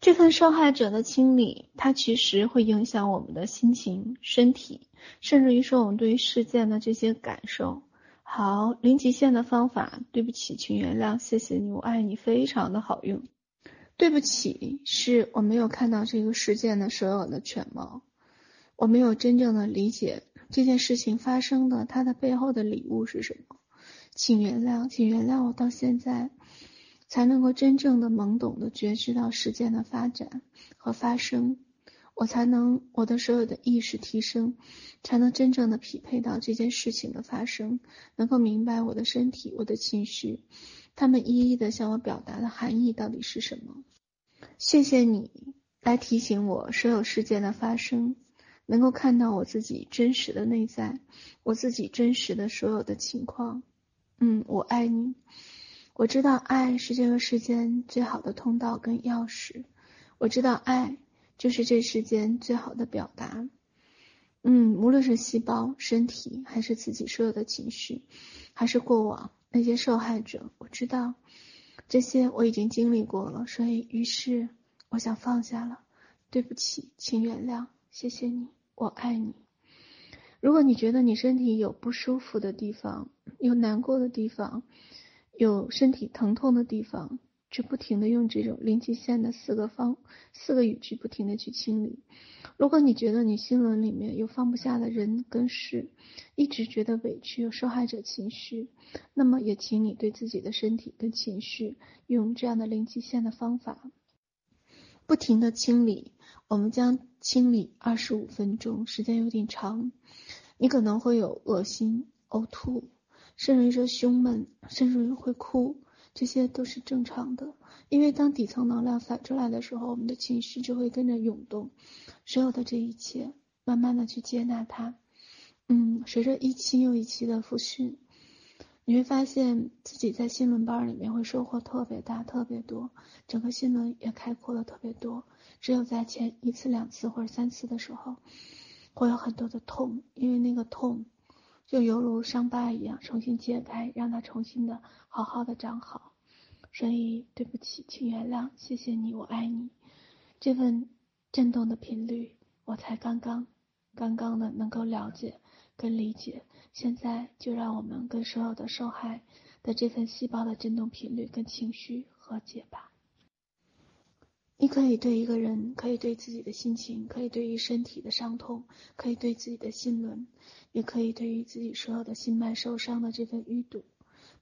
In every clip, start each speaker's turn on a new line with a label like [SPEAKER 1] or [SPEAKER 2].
[SPEAKER 1] 这份受害者的清理，它其实会影响我们的心情、身体，甚至于说我们对于事件的这些感受。好，零极限的方法，对不起，请原谅，谢谢你，我爱你，非常的好用。对不起，是我没有看到这个事件的所有的全貌，我没有真正的理解这件事情发生的它的背后的礼物是什么。请原谅，请原谅我到现在。才能够真正的懵懂的觉知到事件的发展和发生，我才能我的所有的意识提升，才能真正的匹配到这件事情的发生，能够明白我的身体、我的情绪，他们一一的向我表达的含义到底是什么。谢谢你来提醒我所有事件的发生，能够看到我自己真实的内在，我自己真实的所有的情况。嗯，我爱你。我知道爱是这个世间最好的通道跟钥匙，我知道爱就是这世间最好的表达。嗯，无论是细胞、身体，还是自己所有的情绪，还是过往那些受害者，我知道这些我已经经历过了，所以于是我想放下了。对不起，请原谅，谢谢你，我爱你。如果你觉得你身体有不舒服的地方，有难过的地方，有身体疼痛的地方，就不停的用这种零极限的四个方四个语句，不停的去清理。如果你觉得你心轮里面有放不下的人跟事，一直觉得委屈，有受害者情绪，那么也请你对自己的身体跟情绪用这样的零极限的方法，不停的清理。我们将清理二十五分钟，时间有点长，你可能会有恶心、呕吐。甚至于说胸闷，甚至于会哭，这些都是正常的。因为当底层能量反出来的时候，我们的情绪就会跟着涌动。所有的这一切，慢慢的去接纳它。嗯，随着一期又一期的复训，你会发现自己在新轮班里面会收获特别大、特别多，整个心轮也开阔了特别多。只有在前一次、两次或者三次的时候，会有很多的痛，因为那个痛。就犹如伤疤一样，重新揭开，让它重新的好好的长好。所以对不起，请原谅，谢谢你，我爱你。这份震动的频率，我才刚刚刚刚的能够了解跟理解。现在就让我们跟所有的受害的这份细胞的震动频率跟情绪和解吧。你可以对一个人，可以对自己的心情，可以对于身体的伤痛，可以对自己的心轮，也可以对于自己所有的心脉受伤的这份淤堵，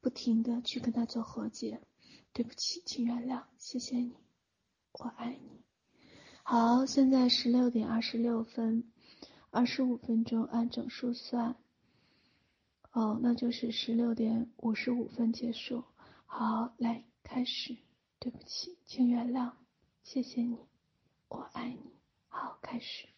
[SPEAKER 1] 不停的去跟他做和解。对不起，请原谅，谢谢你，我爱你。好，现在十六点二十六分，二十五分钟按整数算。哦，那就是十六点五十五分结束。好，来开始。对不起，请原谅。谢谢你，我爱你。好，开始。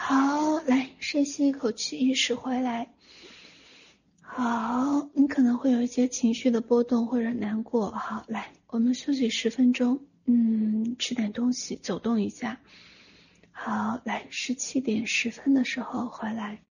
[SPEAKER 1] 好，来深吸一口气，意识回来。好，你可能会有一些情绪的波动或者难过。好，来，我们休息十分钟，嗯，吃点东西，走动一下。好，来，十七点十分的时候回来。